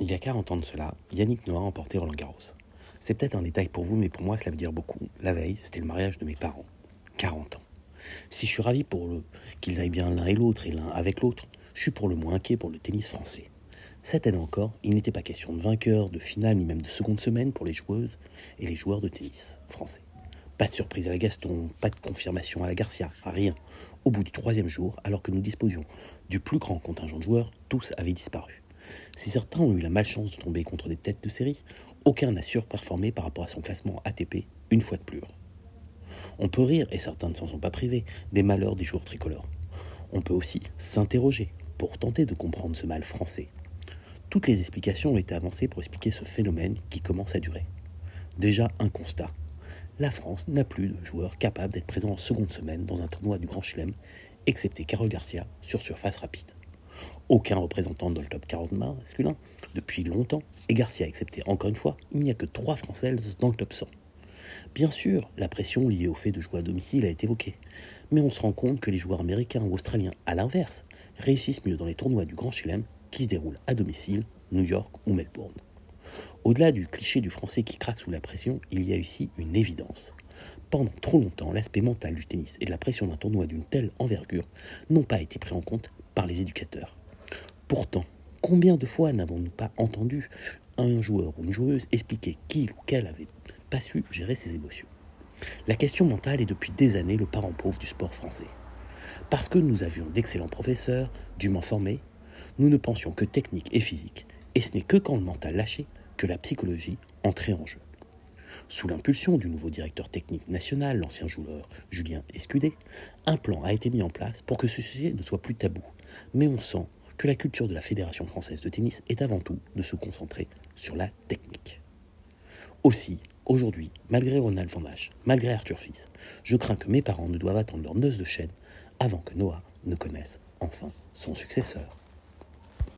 Il y a 40 ans de cela, Yannick Noah a emporté Roland Garros. C'est peut-être un détail pour vous, mais pour moi, cela veut dire beaucoup. La veille, c'était le mariage de mes parents. 40 ans. Si je suis ravi pour qu'ils aillent bien l'un et l'autre et l'un avec l'autre, je suis pour le moins inquiet pour le tennis français. Cette année encore, il n'était pas question de vainqueur, de finale, ni même de seconde semaine pour les joueuses et les joueurs de tennis français. Pas de surprise à la Gaston, pas de confirmation à la Garcia, rien. Au bout du troisième jour, alors que nous disposions du plus grand contingent de joueurs, tous avaient disparu. Si certains ont eu la malchance de tomber contre des têtes de série, aucun n'a surperformé par rapport à son classement ATP une fois de plus. On peut rire, et certains ne s'en sont pas privés, des malheurs des joueurs tricolores. On peut aussi s'interroger pour tenter de comprendre ce mal français. Toutes les explications ont été avancées pour expliquer ce phénomène qui commence à durer. Déjà un constat. La France n'a plus de joueurs capables d'être présents en seconde semaine dans un tournoi du Grand Chelem, excepté Carole Garcia sur surface rapide aucun représentant dans le top 40 masculin depuis longtemps, et Garcia accepté encore une fois, il n'y a que trois Françaises dans le top 100. Bien sûr, la pression liée au fait de jouer à domicile a été évoquée, mais on se rend compte que les joueurs américains ou australiens, à l'inverse, réussissent mieux dans les tournois du Grand Chelem qui se déroulent à domicile, New York ou Melbourne. Au-delà du cliché du français qui craque sous la pression, il y a ici une évidence. Pendant trop longtemps, l'aspect mental du tennis et de la pression d'un tournoi d'une telle envergure n'ont pas été pris en compte les éducateurs. Pourtant, combien de fois n'avons-nous pas entendu un joueur ou une joueuse expliquer qu'il ou qu'elle avait pas su gérer ses émotions? La question mentale est depuis des années le parent pauvre du sport français. Parce que nous avions d'excellents professeurs, dûment formés, nous ne pensions que technique et physique, et ce n'est que quand le mental lâchait que la psychologie entrait en jeu. Sous l'impulsion du nouveau directeur technique national, l'ancien joueur Julien Escudé, un plan a été mis en place pour que ce sujet ne soit plus tabou. Mais on sent que la culture de la Fédération française de tennis est avant tout de se concentrer sur la technique. Aussi, aujourd'hui, malgré Ronald Van Hache, malgré Arthur Fils, je crains que mes parents ne doivent attendre leur noce de chaîne avant que Noah ne connaisse enfin son successeur.